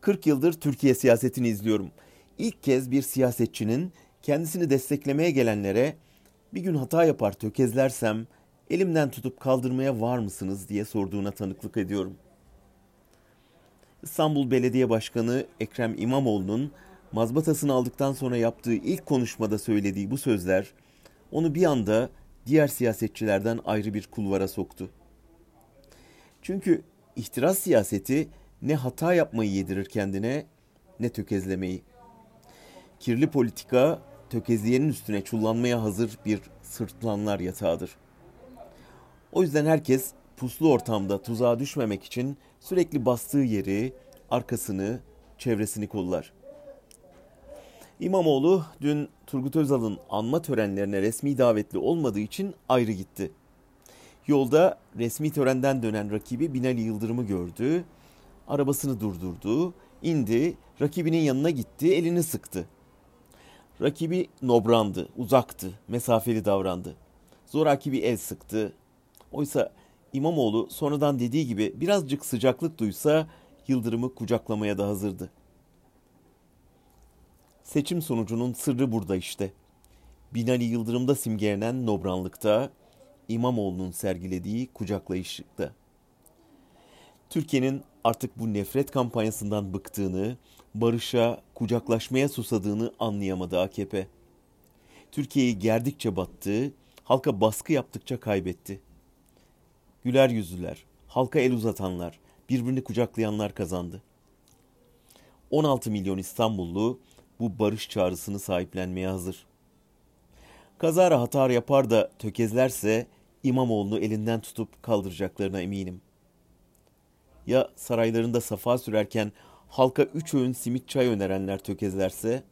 40 yıldır Türkiye siyasetini izliyorum. İlk kez bir siyasetçinin kendisini desteklemeye gelenlere bir gün hata yapar tökezlersem elimden tutup kaldırmaya var mısınız diye sorduğuna tanıklık ediyorum. İstanbul Belediye Başkanı Ekrem İmamoğlu'nun mazbatasını aldıktan sonra yaptığı ilk konuşmada söylediği bu sözler onu bir anda diğer siyasetçilerden ayrı bir kulvara soktu. Çünkü ihtiras siyaseti ne hata yapmayı yedirir kendine ne tökezlemeyi. Kirli politika tökezleyenin üstüne çullanmaya hazır bir sırtlanlar yatağıdır. O yüzden herkes puslu ortamda tuzağa düşmemek için sürekli bastığı yeri, arkasını, çevresini kollar. İmamoğlu dün Turgut Özal'ın anma törenlerine resmi davetli olmadığı için ayrı gitti. Yolda resmi törenden dönen rakibi Binali Yıldırım'ı gördü. Arabasını durdurdu, indi, rakibinin yanına gitti, elini sıktı. Rakibi nobrandı, uzaktı, mesafeli davrandı. Zoraki bir el sıktı. Oysa İmamoğlu sonradan dediği gibi birazcık sıcaklık duysa Yıldırım'ı kucaklamaya da hazırdı. Seçim sonucunun sırrı burada işte. Binali Yıldırım'da simgelenen nobranlıkta, İmamoğlu'nun sergilediği kucaklayışlıkta. Türkiye'nin artık bu nefret kampanyasından bıktığını, barışa, kucaklaşmaya susadığını anlayamadı AKP. Türkiye'yi gerdikçe battı, halka baskı yaptıkça kaybetti. Güler yüzlüler, halka el uzatanlar, birbirini kucaklayanlar kazandı. 16 milyon İstanbullu bu barış çağrısını sahiplenmeye hazır. Kazara hatar yapar da tökezlerse İmamoğlu'nu elinden tutup kaldıracaklarına eminim. Ya saraylarında safa sürerken halka üç öğün simit çay önerenler tökezlerse,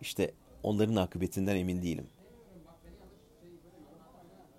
işte onların akıbetinden emin değilim.''